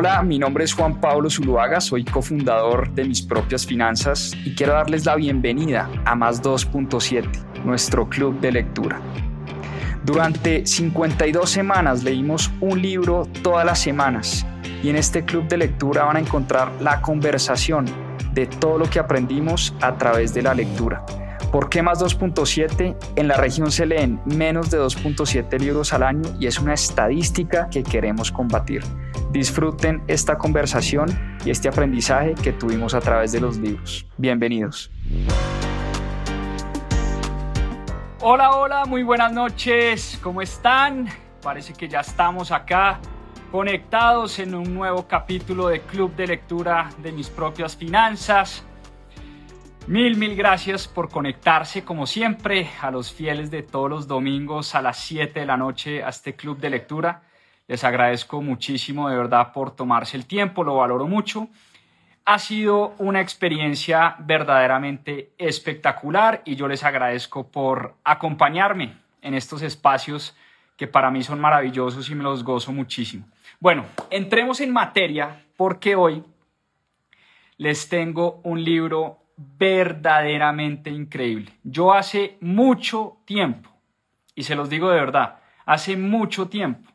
Hola, mi nombre es Juan Pablo Zuluaga, soy cofundador de Mis Propias Finanzas y quiero darles la bienvenida a Más 2.7, nuestro club de lectura. Durante 52 semanas leímos un libro todas las semanas y en este club de lectura van a encontrar la conversación de todo lo que aprendimos a través de la lectura. ¿Por qué más 2.7? En la región se leen menos de 2.7 libros al año y es una estadística que queremos combatir. Disfruten esta conversación y este aprendizaje que tuvimos a través de los libros. Bienvenidos. Hola, hola, muy buenas noches. ¿Cómo están? Parece que ya estamos acá conectados en un nuevo capítulo de Club de Lectura de mis propias finanzas. Mil, mil gracias por conectarse como siempre a los fieles de todos los domingos a las 7 de la noche a este club de lectura. Les agradezco muchísimo de verdad por tomarse el tiempo, lo valoro mucho. Ha sido una experiencia verdaderamente espectacular y yo les agradezco por acompañarme en estos espacios que para mí son maravillosos y me los gozo muchísimo. Bueno, entremos en materia porque hoy les tengo un libro verdaderamente increíble. Yo hace mucho tiempo, y se los digo de verdad, hace mucho tiempo,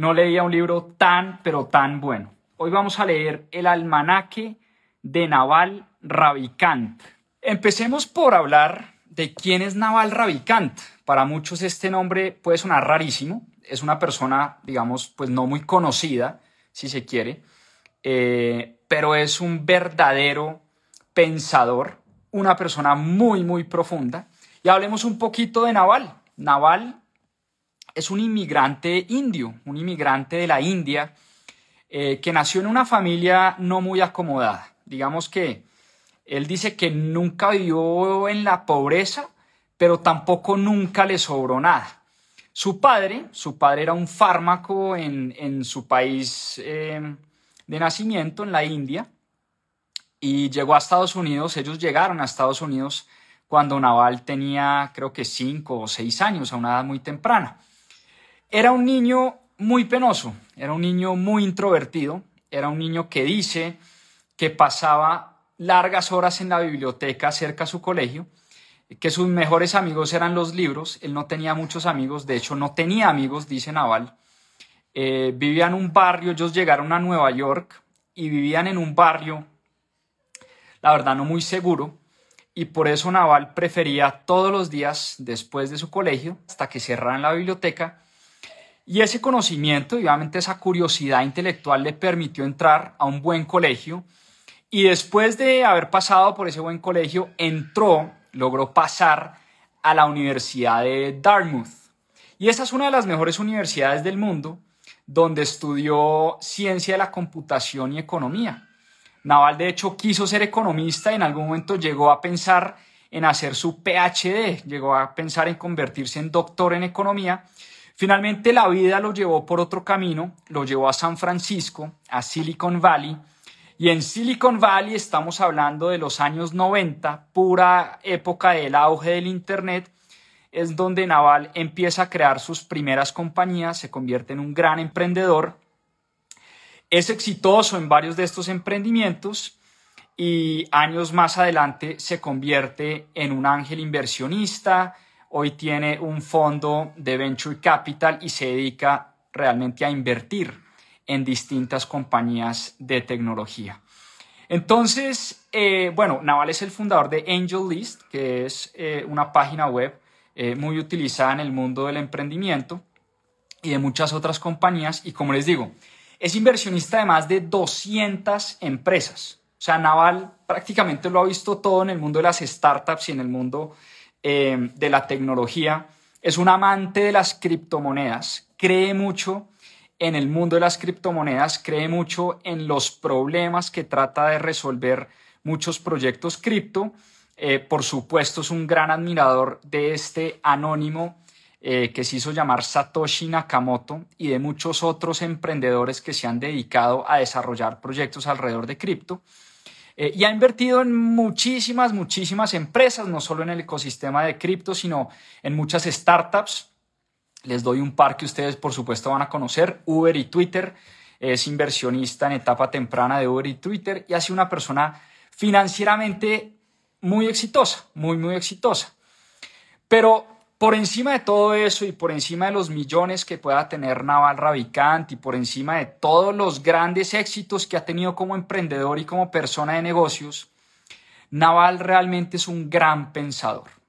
no leía un libro tan, pero tan bueno. Hoy vamos a leer el almanaque de Naval Ravikant. Empecemos por hablar de quién es Naval Ravikant. Para muchos este nombre puede sonar rarísimo. Es una persona, digamos, pues no muy conocida, si se quiere, eh, pero es un verdadero pensador, una persona muy, muy profunda. Y hablemos un poquito de Naval. Naval es un inmigrante indio, un inmigrante de la India, eh, que nació en una familia no muy acomodada. Digamos que él dice que nunca vivió en la pobreza, pero tampoco nunca le sobró nada. Su padre, su padre era un fármaco en, su país eh, de nacimiento, en la India, y llegó a Estados Unidos, ellos llegaron a Estados Unidos cuando Naval tenía creo que cinco o seis años, a una edad muy temprana. Era un niño muy penoso, era un niño muy introvertido, era un niño que dice que pasaba largas horas en la biblioteca cerca a su colegio, que sus mejores amigos eran los libros, él no tenía muchos amigos, de hecho no tenía amigos, dice Naval, eh, vivía en un barrio, ellos llegaron a Nueva York y vivían en un barrio la verdad no muy seguro, y por eso Naval prefería todos los días después de su colegio, hasta que cerraran la biblioteca, y ese conocimiento y obviamente esa curiosidad intelectual le permitió entrar a un buen colegio, y después de haber pasado por ese buen colegio, entró, logró pasar a la Universidad de Dartmouth. Y esa es una de las mejores universidades del mundo, donde estudió ciencia de la computación y economía. Naval, de hecho, quiso ser economista y en algún momento llegó a pensar en hacer su PhD, llegó a pensar en convertirse en doctor en economía. Finalmente la vida lo llevó por otro camino, lo llevó a San Francisco, a Silicon Valley, y en Silicon Valley estamos hablando de los años 90, pura época del auge del Internet, es donde Naval empieza a crear sus primeras compañías, se convierte en un gran emprendedor es exitoso en varios de estos emprendimientos y años más adelante se convierte en un ángel inversionista. Hoy tiene un fondo de venture capital y se dedica realmente a invertir en distintas compañías de tecnología. Entonces, eh, bueno, Naval es el fundador de Angel List, que es eh, una página web eh, muy utilizada en el mundo del emprendimiento y de muchas otras compañías. Y como les digo, es inversionista de más de 200 empresas. O sea, Naval prácticamente lo ha visto todo en el mundo de las startups y en el mundo de la tecnología. Es un amante de las criptomonedas, cree mucho en el mundo de las criptomonedas, cree mucho en los problemas que trata de resolver muchos proyectos cripto. Eh, por supuesto, es un gran admirador de este anónimo eh, que se hizo llamar Satoshi Nakamoto y de muchos otros emprendedores que se han dedicado a desarrollar proyectos alrededor de cripto. Eh, y ha invertido en muchísimas, muchísimas empresas, no solo en el ecosistema de cripto, sino en muchas startups. Les doy un par que ustedes por supuesto van a conocer, Uber y Twitter. Es inversionista en etapa temprana de Uber y Twitter y ha una persona financieramente muy exitosa, muy, muy exitosa. Pero por encima de todo eso y por encima de los millones que pueda tener Naval Ravikant y por encima de todos los grandes éxitos que ha tenido como emprendedor y como persona de negocios, Naval realmente es un gran pensador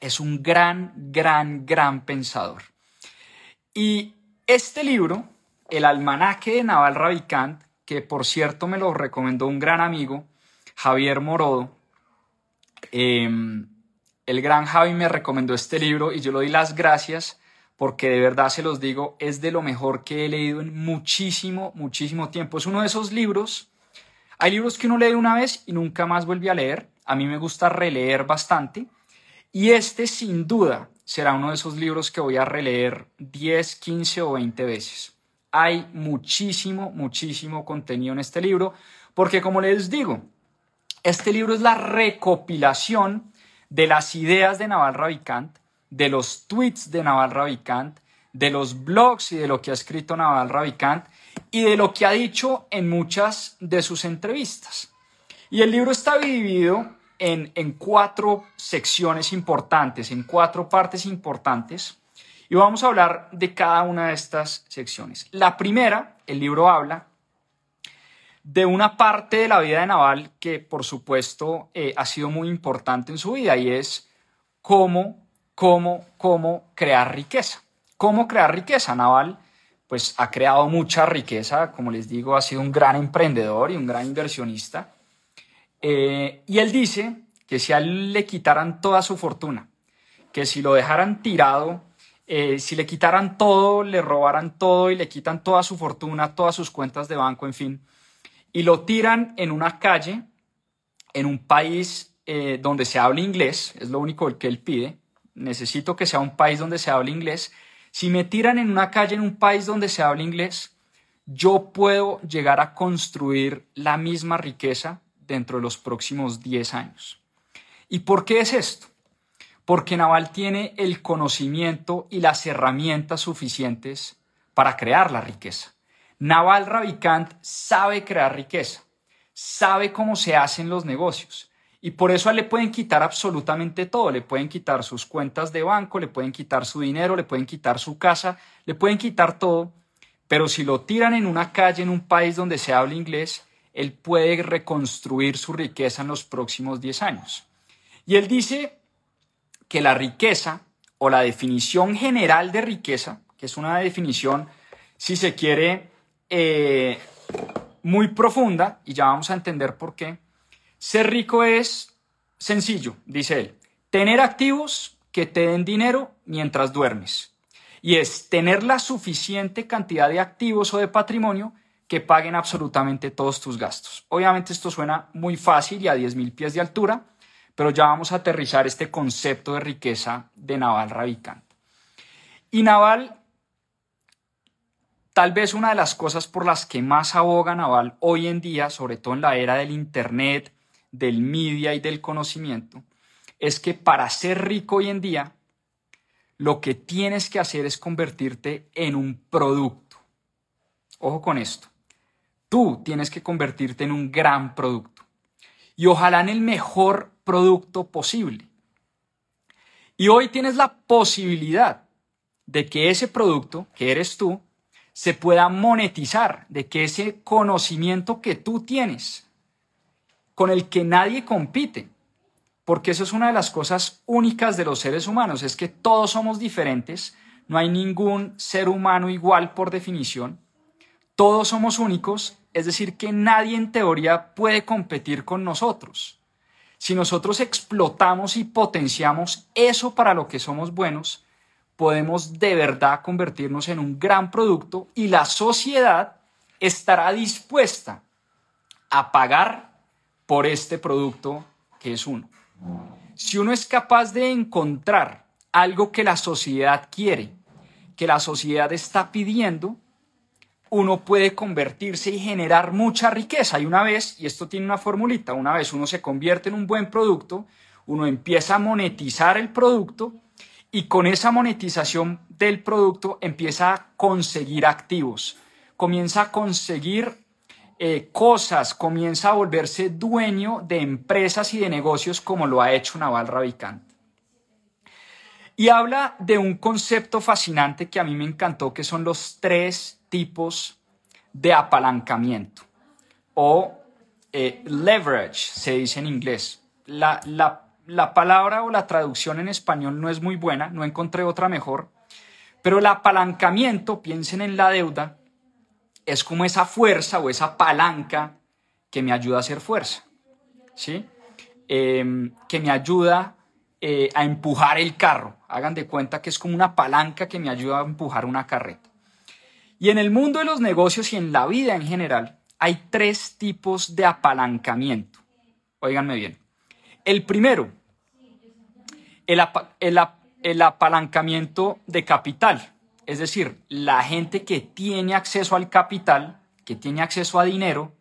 es un gran, gran, gran pensador. Y este libro, El almanaque de Naval Ravikant, que por cierto me lo recomendó un gran amigo, Javier Morodo, em, el gran Javi me recomendó este libro y yo le doy las gracias porque de verdad se los digo, es de lo mejor que he leído en muchísimo, muchísimo tiempo. Es uno de esos libros, hay libros que uno lee una vez y nunca más vuelve a leer. A mí me gusta releer bastante y este sin duda será uno de esos libros que voy a releer 10, 15 o 20 veces. Hay muchísimo, muchísimo contenido en este libro, porque como les digo, este libro es la recopilación de las ideas de Naval Ravikant, de los tweets de Naval Ravikant, de los blogs y de lo que ha escrito Naval Ravikant y de lo que ha dicho en muchas de sus entrevistas. Y el libro está dividido en, cuatro secciones importantes, en cuatro partes importantes, y vamos a hablar de cada una de estas secciones. La primera, el libro habla de una parte de la vida de Naval que, por supuesto, eh, ha sido muy importante en su vida y es cómo, cómo, cómo crear riqueza. ¿Cómo crear riqueza? Naval, pues, ha creado mucha riqueza, como les digo, ha sido un gran emprendedor y un gran inversionista. Eh, y él dice que si a él le quitaran toda su fortuna, que si lo dejaran tirado, eh, si le quitaran todo, le robaran todo y le quitan toda su fortuna, todas sus cuentas de banco, en fin, y lo tiran en una calle, en un país eh, donde se habla inglés, es lo único que él pide, necesito que sea un país donde se hable inglés, si me tiran en una calle en un país donde se habla inglés, yo puedo llegar a construir la misma riqueza dentro de los próximos 10 años. ¿Y por qué es esto? Porque Naval tiene el conocimiento y las herramientas suficientes para crear la riqueza. Naval Ravikant sabe crear riqueza, sabe cómo se hacen los negocios y por eso le pueden quitar absolutamente todo, le pueden quitar sus cuentas de banco, le pueden quitar su dinero, le pueden quitar su casa, le pueden quitar todo, pero si lo tiran en una calle en un país donde se habla inglés, él puede reconstruir su riqueza en los próximos 10 años. Y él dice que la riqueza o la definición general de riqueza, que es una definición, si se quiere, eh, muy profunda, y ya vamos a entender por qué, ser rico es sencillo, dice él, tener activos que te den dinero mientras duermes. Y es tener la suficiente cantidad de activos o de patrimonio que paguen absolutamente todos tus gastos. Obviamente esto suena muy fácil y a 10.000 pies de altura, pero ya vamos a aterrizar este concepto de riqueza de Naval Ravikant. Y Naval, tal vez una de las cosas por las que más aboga Naval hoy en día, sobre todo en la era del Internet, del media y del conocimiento, es que para ser rico hoy en día, lo que tienes que hacer es convertirte en un producto. Ojo con esto. Tú tienes que convertirte en un gran producto. Y ojalá en el mejor producto posible. Y hoy tienes la posibilidad de que ese producto, que eres tú, se pueda monetizar, de que ese conocimiento que tú tienes, con el que nadie compite, porque eso es una de las cosas únicas de los seres humanos, es que todos somos diferentes, no hay ningún ser humano igual por definición, todos somos únicos, es decir, que nadie en teoría puede competir con nosotros. Si nosotros explotamos y potenciamos eso para lo que somos buenos, podemos de verdad convertirnos en un gran producto y la sociedad estará dispuesta a pagar por este producto que es uno. Si uno es capaz de encontrar algo que la sociedad quiere, que la sociedad está pidiendo, uno puede convertirse y generar mucha riqueza. Y una vez, y esto tiene una formulita, una vez uno se convierte en un buen producto, uno empieza a monetizar el producto y con esa monetización del producto empieza a conseguir activos, comienza a conseguir eh, cosas, comienza a volverse dueño de empresas y de negocios como lo ha hecho Naval Ravikant. Y habla de un concepto fascinante que a mí me encantó, que son los tres tipos de apalancamiento o eh, leverage, se dice en inglés. La, la la palabra o la traducción en español no es muy buena, no encontré otra mejor, pero el apalancamiento, piensen en la deuda, es como esa fuerza o esa palanca que me ayuda a hacer fuerza, ¿sí? Em, que me ayuda eh, a empujar el carro. Hagan de cuenta que es como una palanca que me ayuda a empujar una carreta. Y en el mundo de los negocios y en la vida en general, hay tres tipos de apalancamiento. Óiganme bien. El primero el, apalancamiento de capital, es decir, la gente que tiene acceso al capital, que tiene acceso a dinero,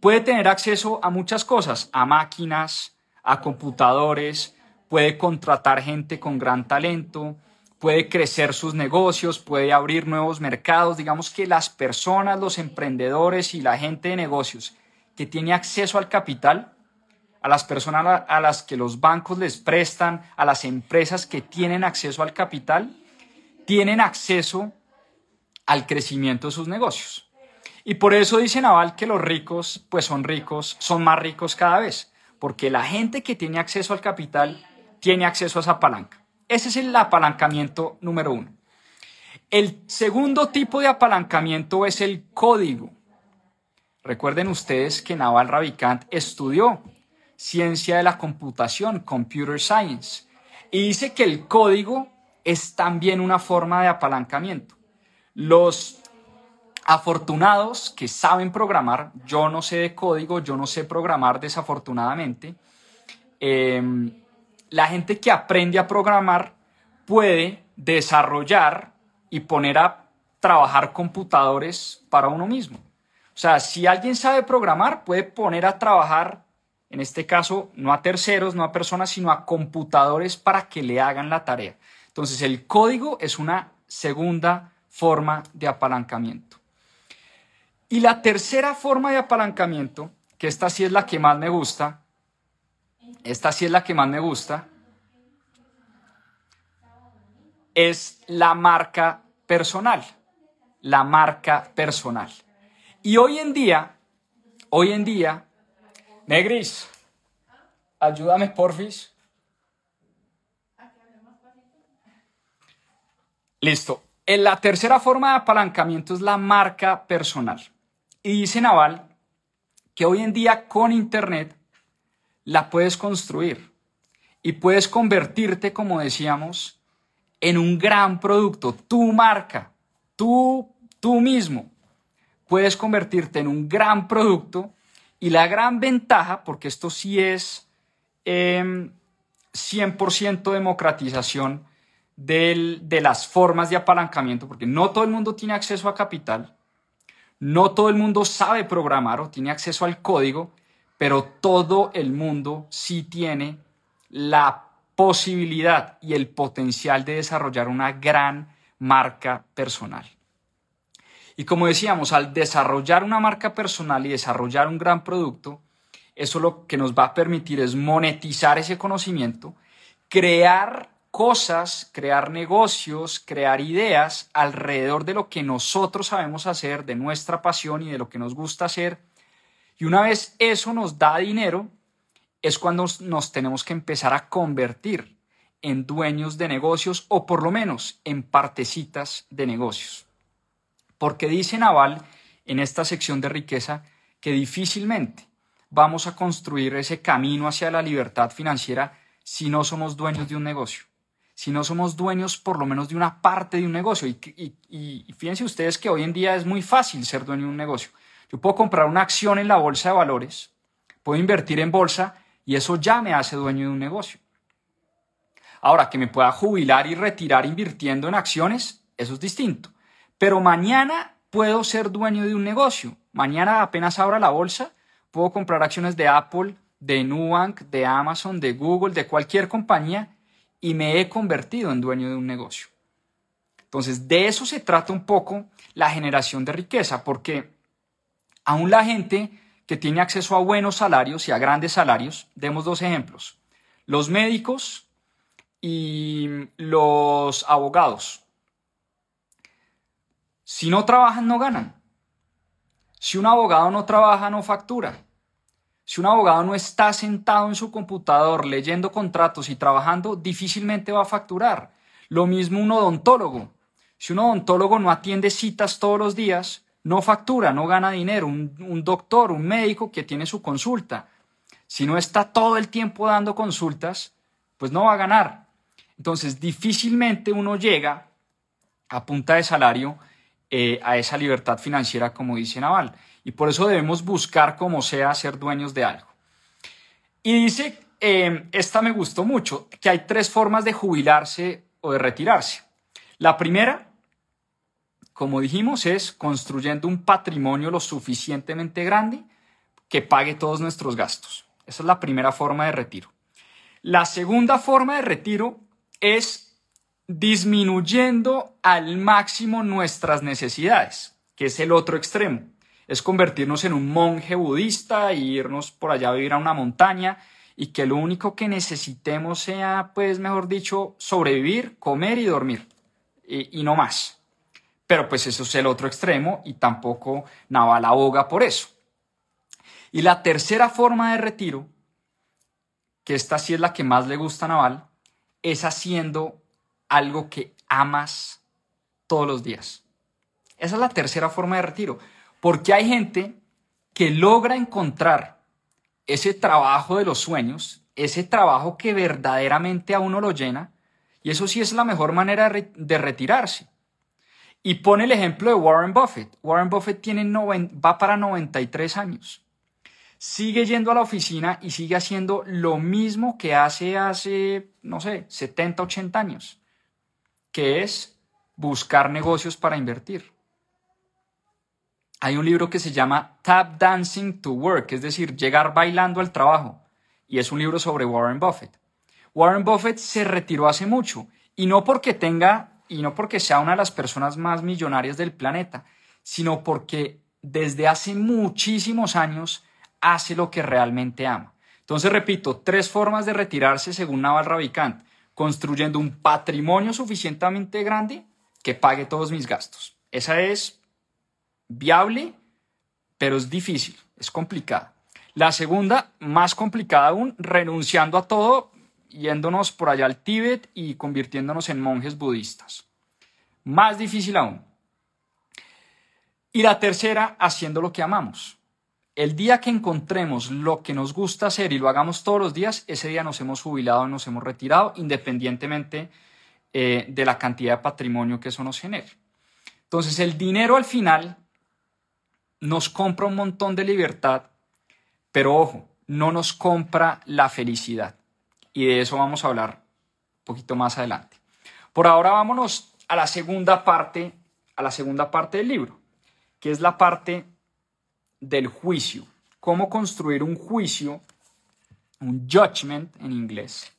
puede tener acceso a muchas cosas, a máquinas, a computadores, puede contratar gente con gran talento, puede crecer sus negocios, puede abrir nuevos mercados. Digamos que las personas, los emprendedores y la gente de negocios que tiene acceso al capital a las personas a las que los bancos les prestan, a las empresas que tienen acceso al capital, tienen acceso al crecimiento de sus negocios. Y por eso dice Naval que los ricos, pues son ricos, son más ricos cada vez, porque la gente que tiene acceso al capital tiene acceso a esa palanca. Ese es el apalancamiento número uno. El segundo tipo de apalancamiento es el código. Recuerden ustedes que Naval Ravikant estudió ciencia de la computación, computer science. Y dice que el código es también una forma de apalancamiento. Los afortunados que saben programar, yo no sé de código, yo no sé programar desafortunadamente, em, la gente que aprende a programar puede desarrollar y poner a trabajar computadores para uno mismo. O sea, si alguien sabe programar, puede poner a trabajar en este caso no a terceros, no a personas, sino a computadores para que le hagan la tarea. Entonces el código es una segunda forma de apalancamiento. Y la tercera forma de apalancamiento, que esta sí es la que más me gusta, esta sí es la que más me gusta, es la marca personal. La marca personal. Y hoy en día, hoy en día, Negris, ayúdame, porfis. Listo. En la tercera forma de apalancamiento es la marca personal. Y dice Naval que hoy en día con Internet la puedes construir y puedes convertirte, como decíamos, en un gran producto, tu marca, tú, tú mismo. Puedes convertirte en un gran producto y la gran ventaja, porque esto sí es 100% em, democratización de las formas de apalancamiento, porque no todo el mundo tiene acceso a capital, no todo el mundo sabe programar o tiene acceso al código, pero todo el mundo sí tiene la posibilidad y el potencial de desarrollar una gran marca personal. Y como decíamos, al desarrollar una marca personal y desarrollar un gran producto, eso lo que nos va a permitir es monetizar ese conocimiento, crear cosas, crear negocios, crear ideas alrededor de lo que nosotros sabemos hacer, de nuestra pasión y de lo que nos gusta hacer. Y una vez eso nos da dinero, es cuando nos tenemos que empezar a convertir en dueños de negocios o por lo menos en partecitas de negocios. Porque dice Naval en esta sección de riqueza que difícilmente vamos a construir ese camino hacia la libertad financiera si no somos dueños de un negocio, si no somos dueños por lo menos de una parte de un negocio. Y, fíjense ustedes que hoy en día es muy fácil ser dueño de un negocio. Yo puedo comprar una acción en la bolsa de valores, puedo invertir en bolsa y eso ya me hace dueño de un negocio. Ahora, que me pueda jubilar y retirar invirtiendo en acciones, eso es distinto. Pero mañana puedo ser dueño de un negocio. Mañana apenas abra la bolsa, puedo comprar acciones de Apple, de Nubank, de Amazon, de Google, de cualquier compañía y me he convertido en dueño de un negocio. Entonces, de eso se trata un poco la generación de riqueza, porque aún la gente que tiene acceso a buenos salarios y a grandes salarios, demos dos ejemplos, los médicos y los abogados. Si no trabajan, no ganan. Si un abogado no trabaja, no factura. Si un abogado no está sentado en su computador leyendo contratos y trabajando, difícilmente va a facturar. Lo mismo un odontólogo. Si un odontólogo no atiende citas todos los días, no factura, no gana dinero. Un, doctor, un médico que tiene su consulta, si no está todo el tiempo dando consultas, pues no va a ganar. Entonces, difícilmente uno llega a punta de salario eh, a esa libertad financiera, como dice Naval y por eso debemos buscar como sea ser dueños de algo. Y dice, eh, esta me gustó mucho, que hay tres formas de jubilarse o de retirarse. La primera, como dijimos, es construyendo un patrimonio lo suficientemente grande que pague todos nuestros gastos. Esa es la primera forma de retiro. La segunda forma de retiro es disminuyendo al máximo nuestras necesidades, que es el otro extremo es convertirnos en un monje budista e irnos por allá a vivir a una montaña y que lo único que necesitemos sea, pues, mejor dicho, sobrevivir, comer y dormir y, no más. Pero pues eso es el otro extremo y tampoco Naval aboga por eso. Y la tercera forma de retiro, que esta sí es la que más le gusta a Naval, es haciendo algo que amas todos los días. Esa es la tercera forma de retiro. Porque hay gente que logra encontrar ese trabajo de los sueños, ese trabajo que verdaderamente a uno lo llena, y eso sí es la mejor manera de retirarse. Y pone el ejemplo de Warren Buffett. Warren Buffett tiene va para 93 años. Sigue yendo a la oficina y sigue haciendo lo mismo que hace hace, no sé, 70, 80 años, que es buscar negocios para invertir. Hay un libro que se llama Tap Dancing to Work, es decir, llegar bailando al trabajo, y es un libro sobre Warren Buffett. Warren Buffett se retiró hace mucho, y no porque tenga, y no porque sea una de las personas más millonarias del planeta, sino porque desde hace muchísimos años hace lo que realmente ama. Entonces, repito, tres formas de retirarse según Naval Ravikant. Construyendo un patrimonio suficientemente grande que pague todos mis gastos. Esa es viable, pero es difícil, es complicada. La segunda, más complicada aún, renunciando a todo, yéndonos por allá al Tíbet y convirtiéndonos en monjes budistas. Más difícil aún. Y la tercera, haciendo lo que amamos. El día que encontremos lo que nos gusta hacer y lo hagamos todos los días, ese día nos hemos jubilado, nos hemos retirado, independientemente eh, de la cantidad de patrimonio que eso nos genere. Entonces, el dinero al final nos compra un montón de libertad, pero ojo, no nos compra la felicidad. Y de eso vamos a hablar un poquito más adelante. Por ahora vámonos a la segunda parte, a la segunda parte del libro, que es la parte del juicio. Cómo construir un juicio, un judgment en inglés.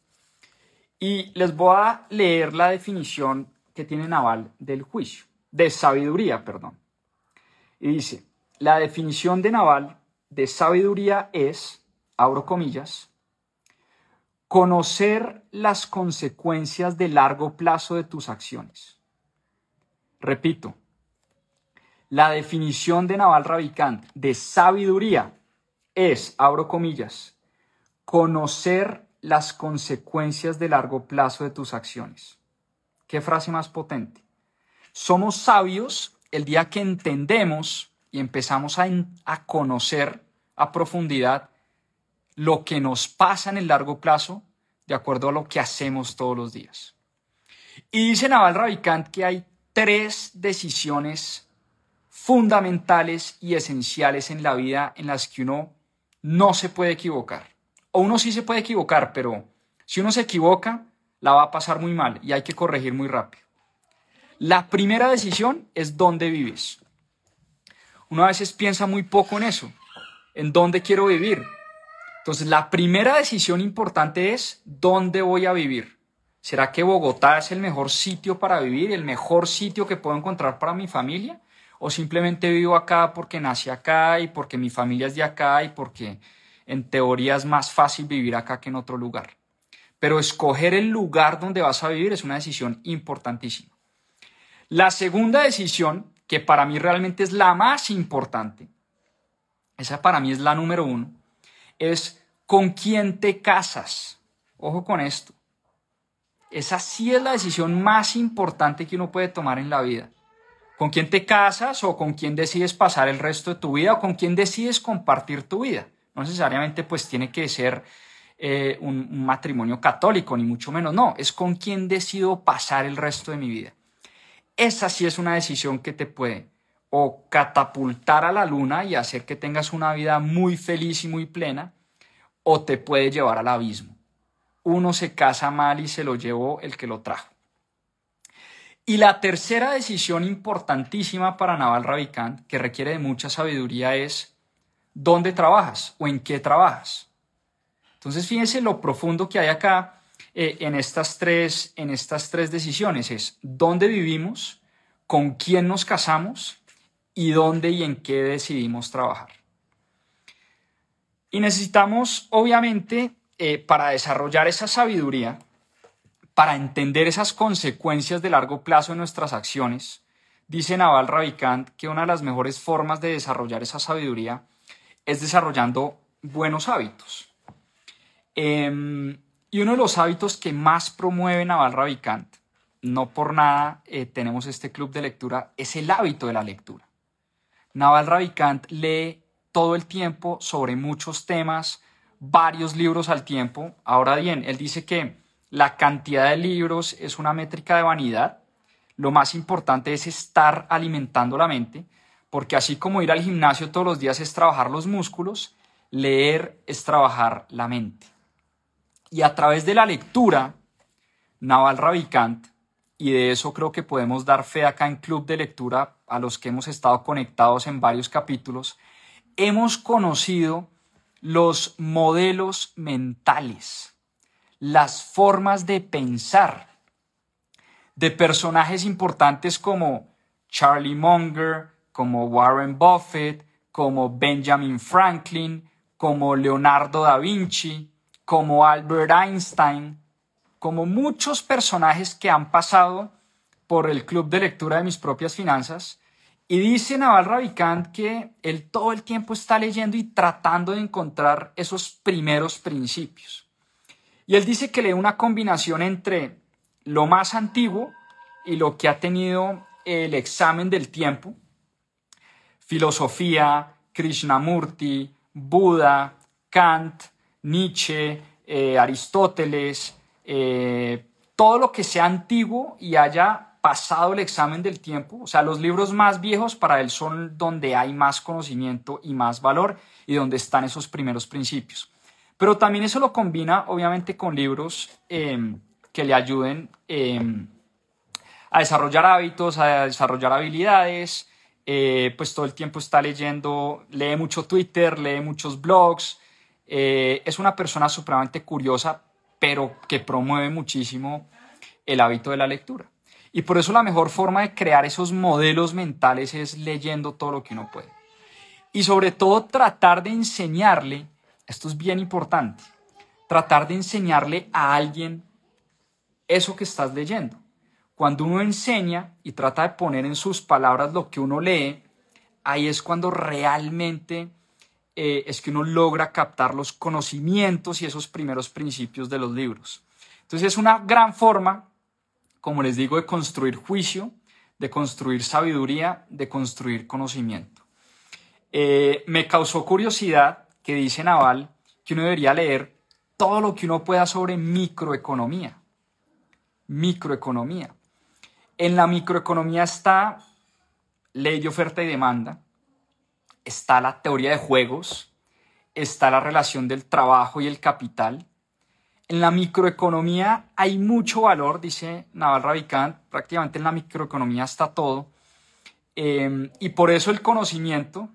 Y les voy a leer la definición que tiene Naval del juicio, de sabiduría, perdón. Y dice, la definición de Naval de sabiduría es, abro comillas, Conocer las consecuencias de largo plazo de tus acciones. Repito, la definición de Naval Ravikant de sabiduría es, abro comillas, conocer las consecuencias de largo plazo de tus acciones. ¿Qué frase más potente? Somos sabios el día que entendemos y empezamos a, a conocer a profundidad lo que nos pasa en el largo plazo de acuerdo a lo que hacemos todos los días. Y dice Naval Ravikant que hay tres decisiones fundamentales y esenciales en la vida en las que uno no se puede equivocar. O uno sí se puede equivocar, pero si uno se equivoca, la va a pasar muy mal y hay que corregir muy rápido. La primera decisión es dónde vives. Uno a veces piensa muy poco en eso, en dónde quiero vivir. Entonces, la primera decisión importante es dónde voy a vivir. ¿Será que Bogotá es el mejor sitio para vivir, el mejor sitio que puedo encontrar para mi familia? ¿O simplemente vivo acá porque nací acá y porque mi familia es de acá y porque en teoría es más fácil vivir acá que en otro lugar? Pero escoger el lugar donde vas a vivir es una decisión importantísima. La segunda decisión, que para mí realmente es la más importante, esa para mí es la número uno, es con quién te casas. Ojo con esto. Esa sí es la decisión más importante que uno puede tomar en la vida. ¿Con quién te casas o con quién decides pasar el resto de tu vida o con quién decides compartir tu vida? No necesariamente pues tiene que ser eh, un, matrimonio católico, ni mucho menos. No, es con quién decido pasar el resto de mi vida. Esa sí es una decisión que te puede o catapultar a la luna y hacer que tengas una vida muy feliz y muy plena, o te puede llevar al abismo. Uno se casa mal y se lo llevó el que lo trajo. Y la tercera decisión importantísima para Naval Ravikant, que requiere de mucha sabiduría, es dónde trabajas o en qué trabajas. Entonces, fíjense lo profundo que hay acá eh, en, estas tres, en estas tres decisiones. Es dónde vivimos, con quién nos casamos y dónde y en qué decidimos trabajar. Y necesitamos, obviamente, eh, para desarrollar esa sabiduría, para entender esas consecuencias de largo plazo de nuestras acciones, dice Naval Ravikant que una de las mejores formas de desarrollar esa sabiduría es desarrollando buenos hábitos. Em, y uno de los hábitos que más promueve Naval Ravikant, no por nada eh, tenemos este club de lectura, es el hábito de la lectura. Naval Ravikant lee todo el tiempo sobre muchos temas, varios libros al tiempo. Ahora bien, él dice que la cantidad de libros es una métrica de vanidad. Lo más importante es estar alimentando la mente, porque así como ir al gimnasio todos los días es trabajar los músculos, leer es trabajar la mente. Y a través de la lectura, Naval Ravikant, y de eso creo que podemos dar fe acá en Club de Lectura a los que hemos estado conectados en varios capítulos, hemos conocido los modelos mentales las formas de pensar de personajes importantes como Charlie Munger, como Warren Buffett, como Benjamin Franklin, como Leonardo da Vinci, como Albert Einstein, como muchos personajes que han pasado por el club de lectura de mis propias finanzas. Y dice Naval Ravikant que él todo el tiempo está leyendo y tratando de encontrar esos primeros principios. Y él dice que lee una combinación entre lo más antiguo y lo que ha tenido el examen del tiempo, filosofía, Krishnamurti, Buda, Kant, Nietzsche, eh, Aristóteles, eh, todo lo que sea antiguo y haya pasado el examen del tiempo, o sea, los libros más viejos para él son donde hay más conocimiento y más valor y donde están esos primeros principios. Pero también eso lo combina, obviamente, con libros em, que le ayuden em, a desarrollar hábitos, a desarrollar habilidades. Eh, pues todo el tiempo está leyendo, lee mucho Twitter, lee muchos blogs. Eh, es una persona supremamente curiosa, pero que promueve muchísimo el hábito de la lectura. Y por eso la mejor forma de crear esos modelos mentales es leyendo todo lo que uno puede. Y sobre todo tratar de enseñarle esto es bien importante, tratar de enseñarle a alguien eso que estás leyendo. Cuando uno enseña y trata de poner en sus palabras lo que uno lee, ahí es cuando realmente eh, es que uno logra captar los conocimientos y esos primeros principios de los libros. Entonces es una gran forma, como les digo, de construir juicio, de construir sabiduría, de construir conocimiento. Eh, me causó curiosidad que dice Naval que uno debería leer todo lo que uno pueda sobre microeconomía. Microeconomía. En la microeconomía está ley de oferta y demanda, está la teoría de juegos, está la relación del trabajo y el capital. En la microeconomía hay mucho valor, dice Naval Ravikant, prácticamente en la microeconomía está todo. Eh, y por eso el conocimiento,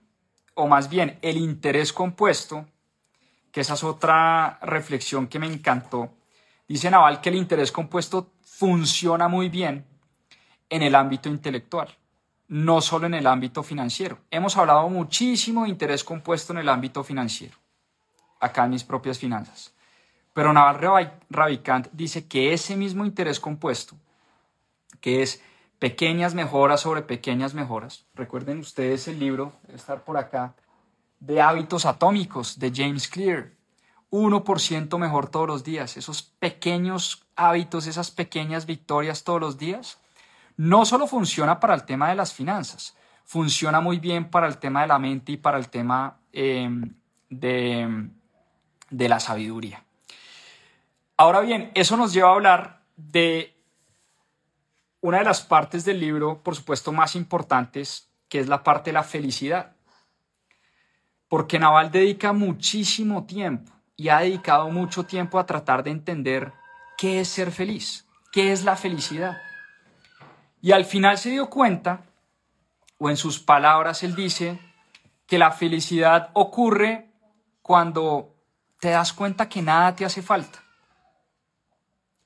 o más bien el interés compuesto, que esa es otra reflexión que me encantó, dice Naval que el interés compuesto funciona muy bien en el ámbito intelectual, no solo en el ámbito financiero. Hemos hablado muchísimo de interés compuesto en el ámbito financiero, acá en mis propias finanzas. Pero Naval Ravikant dice que ese mismo interés compuesto, que es pequeñas mejoras sobre pequeñas mejoras, recuerden ustedes el libro, debe estar por acá, de hábitos atómicos de James Clear, 1% mejor todos los días, esos pequeños hábitos, esas pequeñas victorias todos los días, no solo funciona para el tema de las finanzas, funciona muy bien para el tema de la mente y para el tema em, de, de la sabiduría. Ahora bien, eso nos lleva a hablar de una de las partes del libro, por supuesto, más importantes, que es la parte de la felicidad. Porque Naval dedica muchísimo tiempo y ha dedicado mucho tiempo a tratar de entender qué es ser feliz, qué es la felicidad. Y al final se dio cuenta, o en sus palabras él dice, que la felicidad ocurre cuando te das cuenta que nada te hace falta.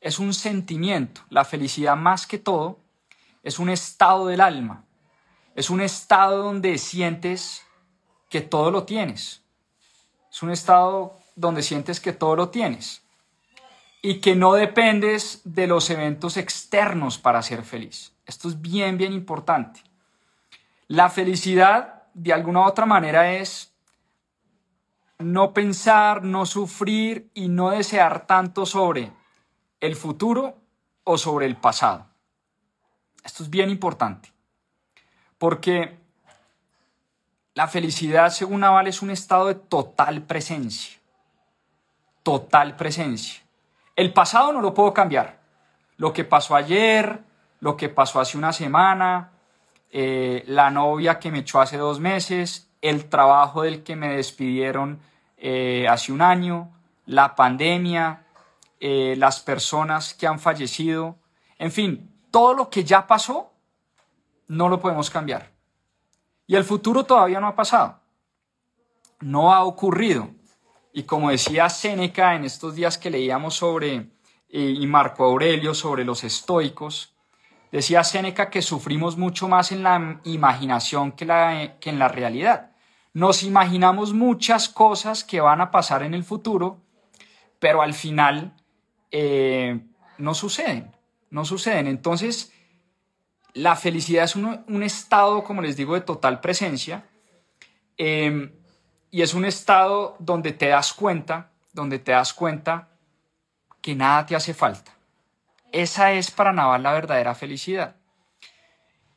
Es un sentimiento. La felicidad más que todo es un estado del alma. Es un estado donde sientes que todo lo tienes. Es un estado donde sientes que todo lo tienes y que no dependes de los eventos externos para ser feliz. Esto es bien, bien importante. La felicidad, de alguna u otra manera, es no pensar, no sufrir y no desear tanto sobre el futuro o sobre el pasado. Esto es bien importante. Porque la felicidad, según Naval, es un estado de total presencia. Total presencia. El pasado no lo puedo cambiar. Lo que pasó ayer, lo que pasó hace una semana, eh, la novia que me echó hace dos meses, el trabajo del que me despidieron eh, hace un año, la pandemia, eh, las personas que han fallecido, en fin, todo lo que ya pasó, no lo podemos cambiar. Y el futuro todavía no ha pasado, no ha ocurrido. Y como decía Séneca en estos días que leíamos sobre, eh, y Marco Aurelio sobre los estoicos, decía Séneca que sufrimos mucho más en la imaginación que, en la realidad. Nos imaginamos muchas cosas que van a pasar en el futuro, pero al final eh, no suceden, no suceden. Entonces, la felicidad es un, estado, como les digo, de total presencia. Eh, y es un estado donde te das cuenta, donde te das cuenta que nada te hace falta. Esa es para Naval la verdadera felicidad.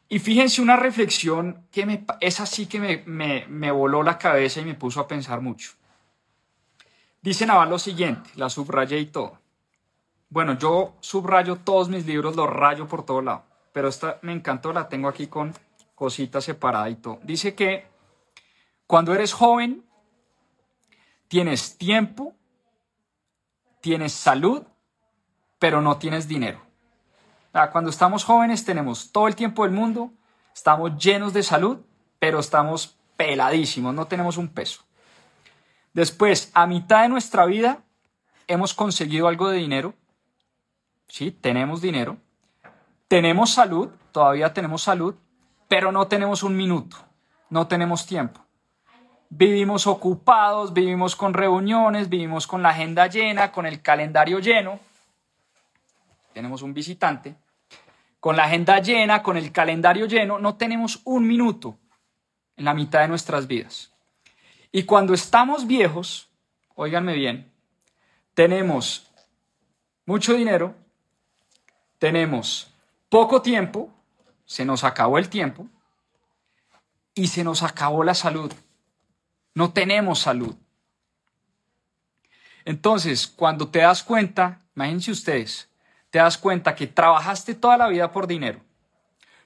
Y fíjense una reflexión que me, es así que me, me, me voló la cabeza y me puso a pensar mucho. Dice Naval lo siguiente, la subrayé y todo. Bueno, yo subrayo todos mis libros, los rayo por todo lado, pero esta me encantó, la tengo aquí con cositas separadas y todo. Dice que cuando eres joven, Tienes tiempo, tienes salud, pero no tienes dinero. Cuando estamos jóvenes tenemos todo el tiempo del mundo, estamos llenos de salud, pero estamos peladísimos, no tenemos un peso. Después, a mitad de nuestra vida, hemos conseguido algo de dinero. Sí, tenemos dinero. Tenemos salud, todavía tenemos salud, pero no tenemos un minuto, no tenemos tiempo. vivimos ocupados, vivimos con reuniones, vivimos con la agenda llena, con el calendario lleno. Tenemos un visitante. Con la agenda llena, con el calendario lleno, no tenemos un minuto en la mitad de nuestras vidas. Y cuando estamos viejos, óiganme bien, tenemos mucho dinero, tenemos poco tiempo, se nos acabó el tiempo y se nos acabó la salud. No tenemos salud. Entonces, cuando te das cuenta, imagínense ustedes, te das cuenta que trabajaste toda la vida por dinero,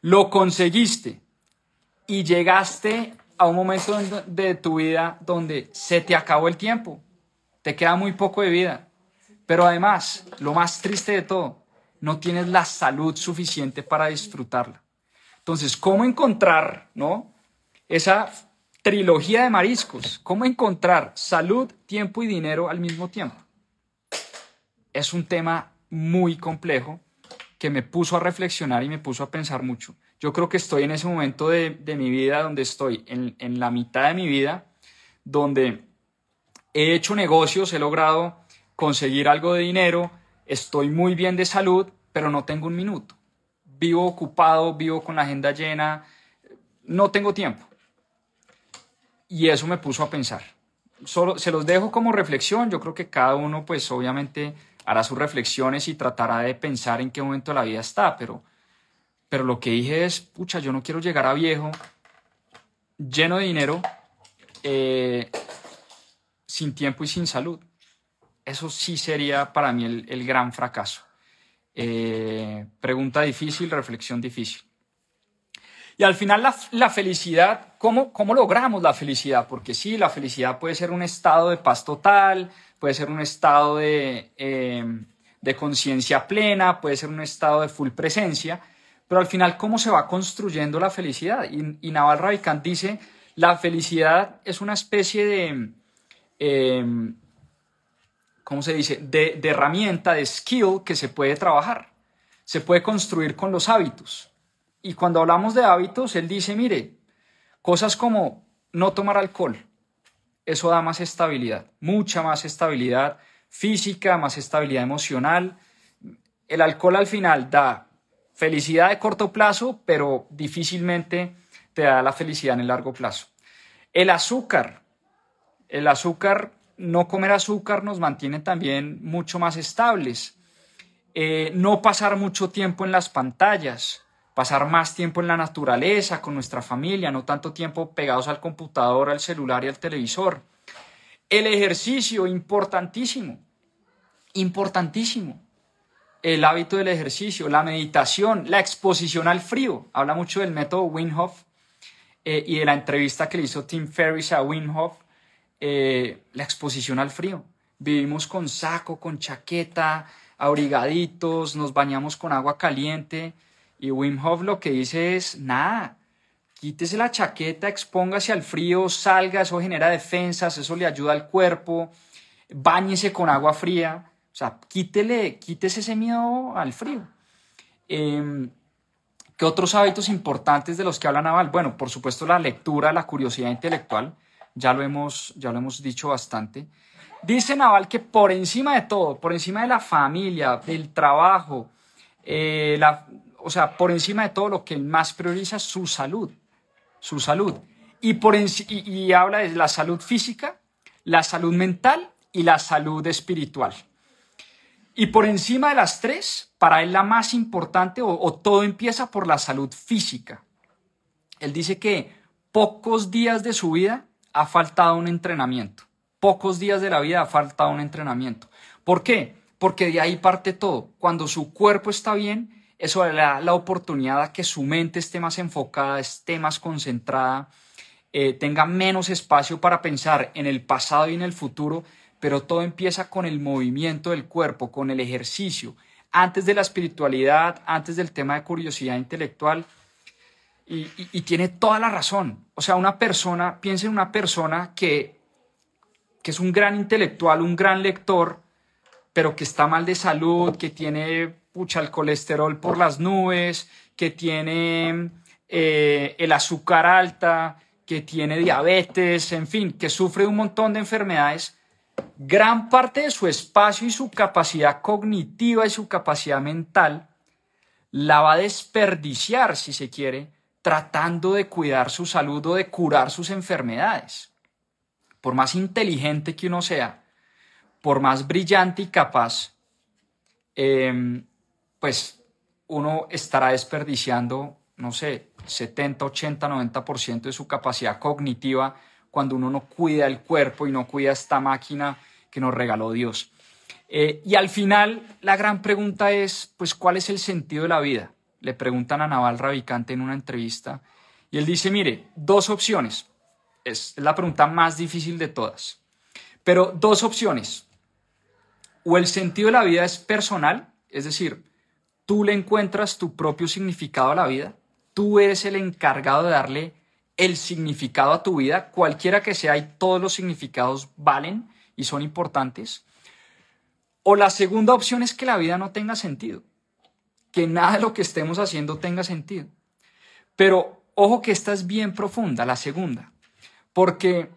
lo conseguiste y llegaste a un momento de tu vida donde se te acabó el tiempo, te queda muy poco de vida, pero además, lo más triste de todo, no tienes la salud suficiente para disfrutarla. Entonces, ¿cómo encontrar, no? Esa trilogía de mariscos, ¿cómo encontrar salud, tiempo y dinero al mismo tiempo? Es un tema muy complejo que me puso a reflexionar y me puso a pensar mucho. Yo creo que estoy en ese momento de, mi vida donde estoy, en, en la mitad de mi vida, donde he hecho negocios, he logrado conseguir algo de dinero, estoy muy bien de salud, pero no tengo un minuto. Vivo ocupado, vivo con la agenda llena, no tengo tiempo. Y eso me puso a pensar. Solo se los dejo como reflexión. Yo creo que cada uno, pues obviamente, hará sus reflexiones y tratará de pensar en qué momento de la vida está. Pero, pero lo que dije es, pucha, yo no quiero llegar a viejo, lleno de dinero, eh, sin tiempo y sin salud. Eso sí sería para mí el, gran fracaso. Eh, pregunta difícil, reflexión difícil. Y al final la, felicidad, ¿cómo, ¿cómo, logramos la felicidad? Porque sí, la felicidad puede ser un estado de paz total, puede ser un estado de, eh, de conciencia plena, puede ser un estado de full presencia, pero al final, ¿cómo se va construyendo la felicidad? Y, Naval Ravikant dice, la felicidad es una especie de, eh, ¿cómo se dice?, de, herramienta, de skill que se puede trabajar, se puede construir con los hábitos. Y cuando hablamos de hábitos, él dice, mire, cosas como no tomar alcohol, eso da más estabilidad, mucha más estabilidad física, más estabilidad emocional. El alcohol al final da felicidad de corto plazo, pero difícilmente te da la felicidad en el largo plazo. El azúcar, el azúcar, no comer azúcar nos mantiene también mucho más estables. Eh, no pasar mucho tiempo en las pantallas, pasar más tiempo en la naturaleza, con nuestra familia, no tanto tiempo pegados al computador, al celular y al televisor. El ejercicio, importantísimo, importantísimo. El hábito del ejercicio, la meditación, la exposición al frío. Habla mucho del método Wim Hof eh, y de la entrevista que le hizo Tim Ferriss a Wim Hof, eh, la exposición al frío. Vivimos con saco, con chaqueta, abrigaditos, nos bañamos con agua caliente y Wim Hof lo que dice es, nada, quítese la chaqueta, expóngase al frío, salga, eso genera defensas, eso le ayuda al cuerpo, báñese con agua fría, o sea, quítele, quítese ese miedo al frío. Em, ¿Qué otros hábitos importantes de los que habla Naval? Bueno, por supuesto la lectura, la curiosidad intelectual, ya lo hemos, ya lo hemos dicho bastante. Dice Naval que por encima de todo, por encima de la familia, del trabajo, eh, la, o sea, por encima de todo lo que más prioriza es su salud, su salud. Y, por y, habla de la salud física, la salud mental y la salud espiritual. Y por encima de las tres, para él la más importante, o, todo empieza por la salud física. Él dice que pocos días de su vida ha faltado un entrenamiento. Pocos días de la vida ha faltado un entrenamiento. ¿Por qué? Porque de ahí parte todo. Cuando su cuerpo está bien, eso le da la oportunidad a que su mente esté más enfocada, esté más concentrada, eh, tenga menos espacio para pensar en el pasado y en el futuro, pero todo empieza con el movimiento del cuerpo, con el ejercicio, antes de la espiritualidad, antes del tema de curiosidad intelectual. Y, tiene toda la razón. O sea, una persona, piensa en una persona que, que es un gran intelectual, un gran lector, pero que está mal de salud, que tiene pucha, el colesterol por las nubes, que tiene eh, el azúcar alta, que tiene diabetes, en fin, que sufre un montón de enfermedades, gran parte de su espacio y su capacidad cognitiva y su capacidad mental la va a desperdiciar, si se quiere, tratando de cuidar su salud o de curar sus enfermedades. Por más inteligente que uno sea, por más brillante y capaz, em, pues uno estará desperdiciando, no sé, 70, 80, 90% de su capacidad cognitiva cuando uno no cuida el cuerpo y no cuida esta máquina que nos regaló Dios. Eh, y al final, la gran pregunta es, pues, ¿cuál es el sentido de la vida? Le preguntan a Naval Ravikant en una entrevista y él dice, mire, dos opciones. Es la pregunta más difícil de todas. Pero dos opciones. O el sentido de la vida es personal, es decir, tú le encuentras tu propio significado a la vida, tú eres el encargado de darle el significado a tu vida, cualquiera que sea, y todos los significados valen y son importantes. O la segunda opción es que la vida no tenga sentido, que nada de lo que estemos haciendo tenga sentido. Pero ojo que esta es bien profunda, la segunda, porque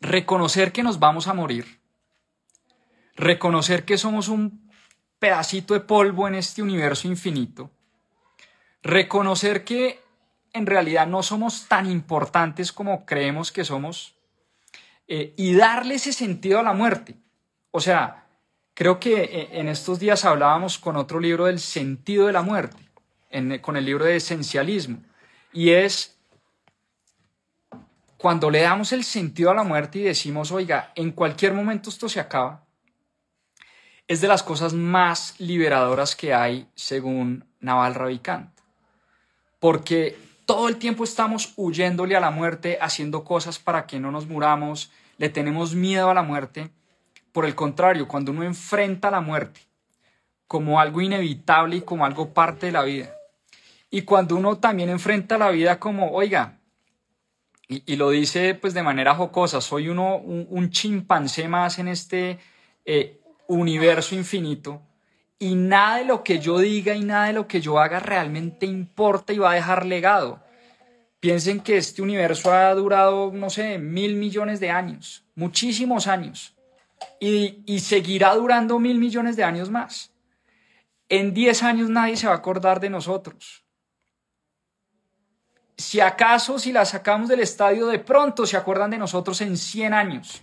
reconocer que nos vamos a morir, reconocer que somos un pedacito de polvo en este universo infinito, reconocer que en realidad no somos tan importantes como creemos que somos eh, y darle ese sentido a la muerte. O sea, creo que eh, en estos días hablábamos con otro libro del sentido de la muerte, con el libro de esencialismo, y es cuando le damos el sentido a la muerte y decimos, oiga, en cualquier momento esto se acaba, es de las cosas más liberadoras que hay según Naval Ravikant porque todo el tiempo estamos huyéndole a la muerte, haciendo cosas para que no nos muramos, le tenemos miedo a la muerte. Por el contrario, cuando uno enfrenta la muerte como algo inevitable y como algo parte de la vida, y cuando uno también enfrenta la vida como, oiga, y, lo dice pues de manera jocosa, soy uno, un, chimpancé más en este eh, universo infinito, y nada de lo que yo diga y nada de lo que yo haga realmente importa y va a dejar legado. Piensen que este universo ha durado, no sé, mil millones de años, muchísimos años, y, y seguirá durando mil millones de años más. En diez años nadie se va a acordar de nosotros. Si acaso, si la sacamos del estadio, de pronto se acuerdan de nosotros en cien años.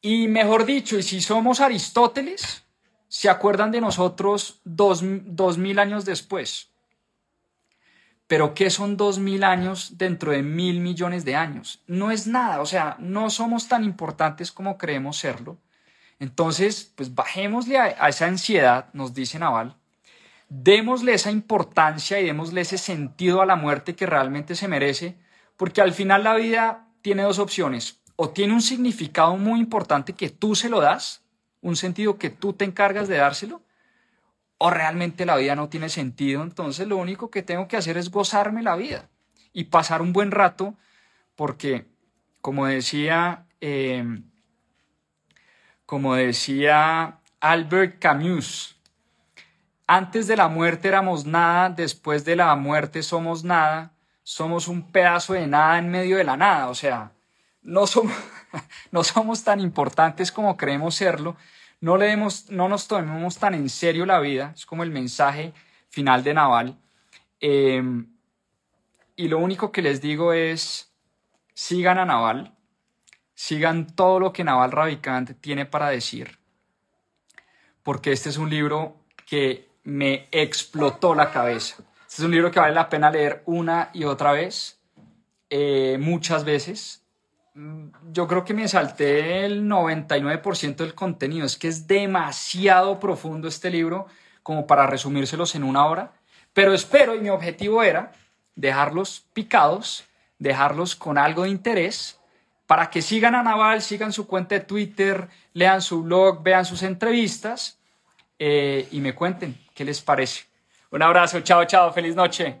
Y mejor dicho, y si somos Aristóteles, se acuerdan de nosotros dos, mil años después. Pero ¿qué son dos mil años dentro de mil millones de años? No es nada, o sea, no somos tan importantes como creemos serlo. Entonces, pues bajémosle a, a esa ansiedad, nos dice Naval, démosle esa importancia y démosle ese sentido a la muerte que realmente se merece, porque al final la vida tiene dos opciones, o tiene un significado muy importante que tú se lo das, un sentido que tú te encargas de dárselo, o realmente la vida no tiene sentido, entonces lo único que tengo que hacer es gozarme la vida y pasar un buen rato, porque como decía, eh, como decía Albert Camus, antes de la muerte éramos nada, después de la muerte somos nada, somos un pedazo de nada en medio de la nada, o sea, no somos, no somos tan importantes como creemos serlo, no, leemos, no nos tomemos tan en serio la vida, es como el mensaje final de Naval. Em, y lo único que les digo es, sigan a Naval, sigan todo lo que Naval Ravikant tiene para decir, porque este es un libro que me explotó la cabeza. Este es un libro que vale la pena leer una y otra vez, eh, muchas veces, yo creo que me salté el 99% del contenido. Es que es demasiado profundo este libro como para resumírselos en una hora. Pero espero y mi objetivo era dejarlos picados, dejarlos con algo de interés para que sigan a Naval, sigan su cuenta de Twitter, lean su blog, vean sus entrevistas eh, y me cuenten qué les parece. Un abrazo, chao, chao, feliz noche.